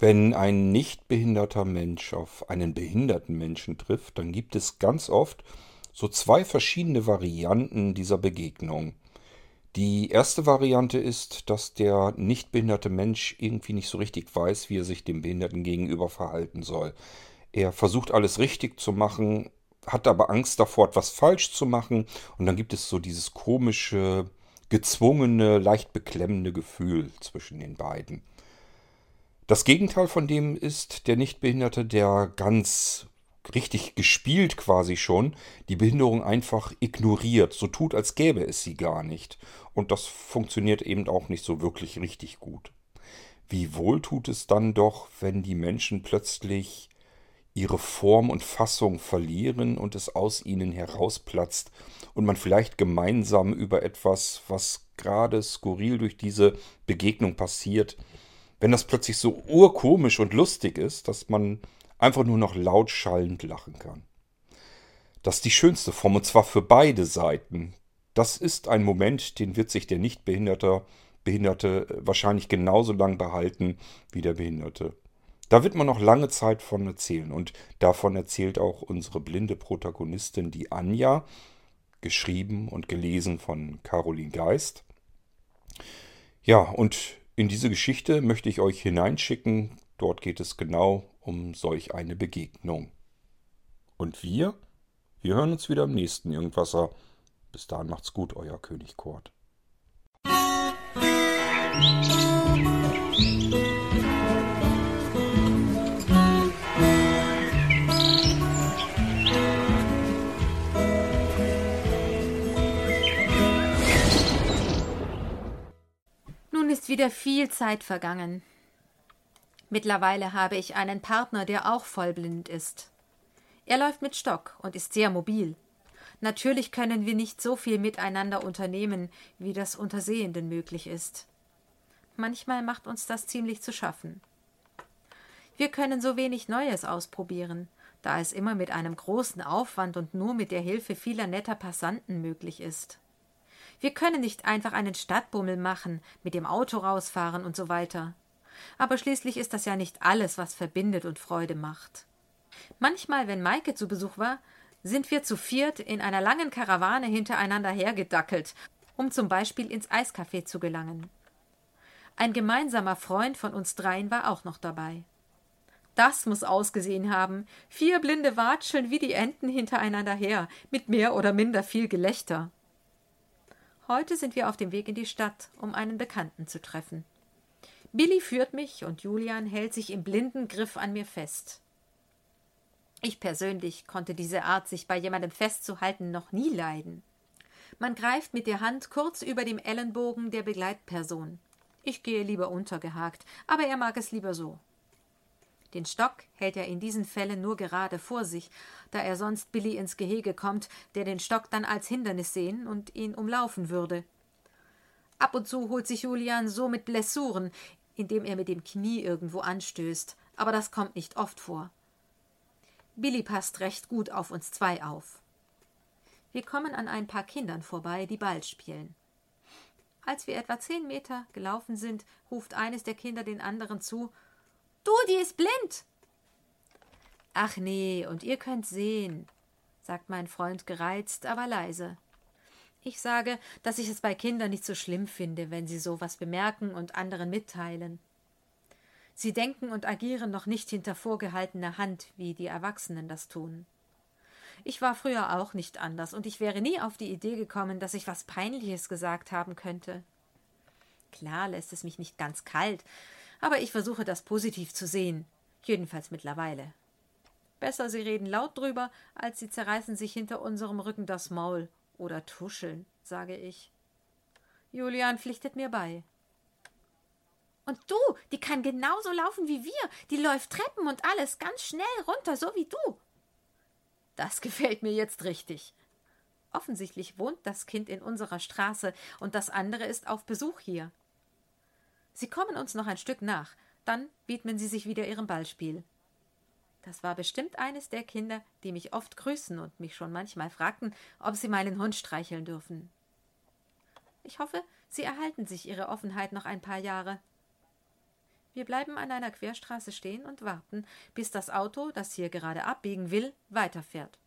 Wenn ein nicht behinderter Mensch auf einen behinderten Menschen trifft, dann gibt es ganz oft so zwei verschiedene Varianten dieser Begegnung. Die erste Variante ist, dass der nicht behinderte Mensch irgendwie nicht so richtig weiß, wie er sich dem Behinderten gegenüber verhalten soll. Er versucht alles richtig zu machen, hat aber Angst davor, etwas falsch zu machen. Und dann gibt es so dieses komische, gezwungene, leicht beklemmende Gefühl zwischen den beiden. Das Gegenteil von dem ist der Nichtbehinderte, der ganz richtig gespielt quasi schon die Behinderung einfach ignoriert, so tut, als gäbe es sie gar nicht. Und das funktioniert eben auch nicht so wirklich richtig gut. Wie wohl tut es dann doch, wenn die Menschen plötzlich ihre Form und Fassung verlieren und es aus ihnen herausplatzt und man vielleicht gemeinsam über etwas, was gerade skurril durch diese Begegnung passiert, wenn das plötzlich so urkomisch und lustig ist, dass man einfach nur noch laut schallend lachen kann. Das ist die schönste Form, und zwar für beide Seiten. Das ist ein Moment, den wird sich der Nichtbehinderte Behinderte wahrscheinlich genauso lang behalten wie der Behinderte. Da wird man noch lange Zeit von erzählen. Und davon erzählt auch unsere blinde Protagonistin, die Anja, geschrieben und gelesen von Caroline Geist. Ja, und in diese Geschichte möchte ich euch hineinschicken. Dort geht es genau um solch eine Begegnung. Und wir? Wir hören uns wieder im nächsten Irgendwasser. Bis dahin macht's gut, euer König Kurt. Wieder viel Zeit vergangen. Mittlerweile habe ich einen Partner, der auch vollblind ist. Er läuft mit Stock und ist sehr mobil. Natürlich können wir nicht so viel miteinander unternehmen, wie das unter Sehenden möglich ist. Manchmal macht uns das ziemlich zu schaffen. Wir können so wenig Neues ausprobieren, da es immer mit einem großen Aufwand und nur mit der Hilfe vieler netter Passanten möglich ist. Wir können nicht einfach einen Stadtbummel machen, mit dem Auto rausfahren und so weiter. Aber schließlich ist das ja nicht alles, was verbindet und Freude macht. Manchmal, wenn Maike zu Besuch war, sind wir zu viert in einer langen Karawane hintereinander hergedackelt, um zum Beispiel ins Eiscafé zu gelangen. Ein gemeinsamer Freund von uns dreien war auch noch dabei. Das muss ausgesehen haben. Vier blinde Watscheln wie die Enten hintereinander her, mit mehr oder minder viel Gelächter. Heute sind wir auf dem Weg in die Stadt, um einen Bekannten zu treffen. Billy führt mich und Julian hält sich im blinden Griff an mir fest. Ich persönlich konnte diese Art, sich bei jemandem festzuhalten, noch nie leiden. Man greift mit der Hand kurz über dem Ellenbogen der Begleitperson. Ich gehe lieber untergehakt, aber er mag es lieber so. Den Stock hält er in diesen Fällen nur gerade vor sich, da er sonst Billy ins Gehege kommt, der den Stock dann als Hindernis sehen und ihn umlaufen würde. Ab und zu holt sich Julian so mit Blessuren, indem er mit dem Knie irgendwo anstößt, aber das kommt nicht oft vor. Billy passt recht gut auf uns zwei auf. Wir kommen an ein paar Kindern vorbei, die Ball spielen. Als wir etwa zehn Meter gelaufen sind, ruft eines der Kinder den anderen zu Du, die ist blind. Ach nee, und ihr könnt sehen, sagt mein Freund gereizt, aber leise. Ich sage, dass ich es bei Kindern nicht so schlimm finde, wenn sie sowas bemerken und anderen mitteilen. Sie denken und agieren noch nicht hinter vorgehaltener Hand, wie die Erwachsenen das tun. Ich war früher auch nicht anders, und ich wäre nie auf die Idee gekommen, dass ich was Peinliches gesagt haben könnte. Klar lässt es mich nicht ganz kalt, aber ich versuche das positiv zu sehen, jedenfalls mittlerweile. Besser, sie reden laut drüber, als sie zerreißen sich hinter unserem Rücken das Maul oder tuscheln, sage ich. Julian pflichtet mir bei. Und du, die kann genauso laufen wie wir, die läuft Treppen und alles ganz schnell runter, so wie du. Das gefällt mir jetzt richtig. Offensichtlich wohnt das Kind in unserer Straße und das andere ist auf Besuch hier. Sie kommen uns noch ein Stück nach, dann widmen sie sich wieder ihrem Ballspiel. Das war bestimmt eines der Kinder, die mich oft grüßen und mich schon manchmal fragten, ob sie meinen Hund streicheln dürfen. Ich hoffe, sie erhalten sich ihre Offenheit noch ein paar Jahre. Wir bleiben an einer Querstraße stehen und warten, bis das Auto, das hier gerade abbiegen will, weiterfährt.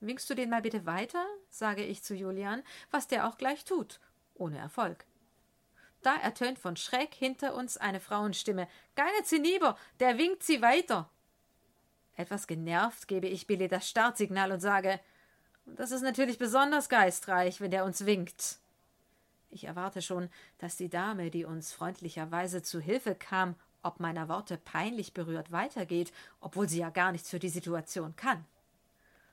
Winkst du den mal bitte weiter? sage ich zu Julian, was der auch gleich tut, ohne Erfolg. Da ertönt von schräg hinter uns eine Frauenstimme. Keine Zinniber, der winkt sie weiter. Etwas genervt gebe ich Billy das Startsignal und sage, das ist natürlich besonders geistreich, wenn der uns winkt. Ich erwarte schon, dass die Dame, die uns freundlicherweise zu Hilfe kam, ob meiner Worte peinlich berührt weitergeht, obwohl sie ja gar nichts für die Situation kann.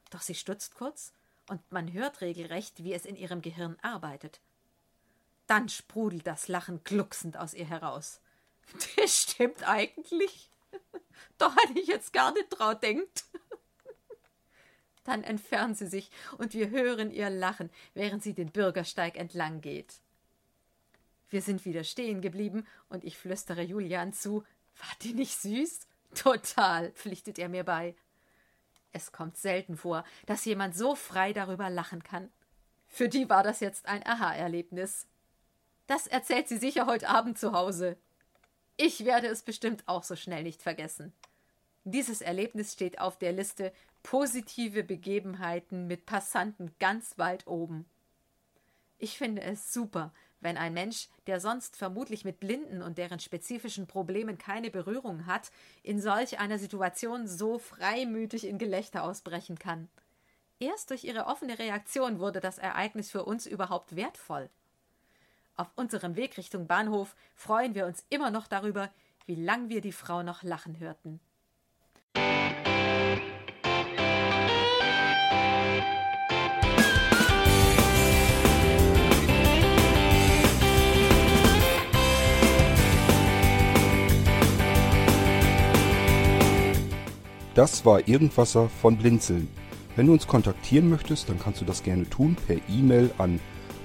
Doch sie stutzt kurz, und man hört regelrecht, wie es in ihrem Gehirn arbeitet. Dann sprudelt das Lachen glucksend aus ihr heraus. Das stimmt eigentlich. Doch hatte ich jetzt gar nicht drauf denkt. Dann entfernt sie sich und wir hören ihr Lachen, während sie den Bürgersteig entlang geht. Wir sind wieder stehen geblieben und ich flüstere Julian zu. War die nicht süß? Total, pflichtet er mir bei. Es kommt selten vor, dass jemand so frei darüber lachen kann. Für die war das jetzt ein Aha-Erlebnis. Das erzählt sie sicher heute Abend zu Hause. Ich werde es bestimmt auch so schnell nicht vergessen. Dieses Erlebnis steht auf der Liste positive Begebenheiten mit Passanten ganz weit oben. Ich finde es super, wenn ein Mensch, der sonst vermutlich mit Blinden und deren spezifischen Problemen keine Berührung hat, in solch einer Situation so freimütig in Gelächter ausbrechen kann. Erst durch ihre offene Reaktion wurde das Ereignis für uns überhaupt wertvoll. Auf unserem Weg Richtung Bahnhof freuen wir uns immer noch darüber, wie lang wir die Frau noch lachen hörten. Das war Irgendwasser von Blinzeln. Wenn du uns kontaktieren möchtest, dann kannst du das gerne tun per E-Mail an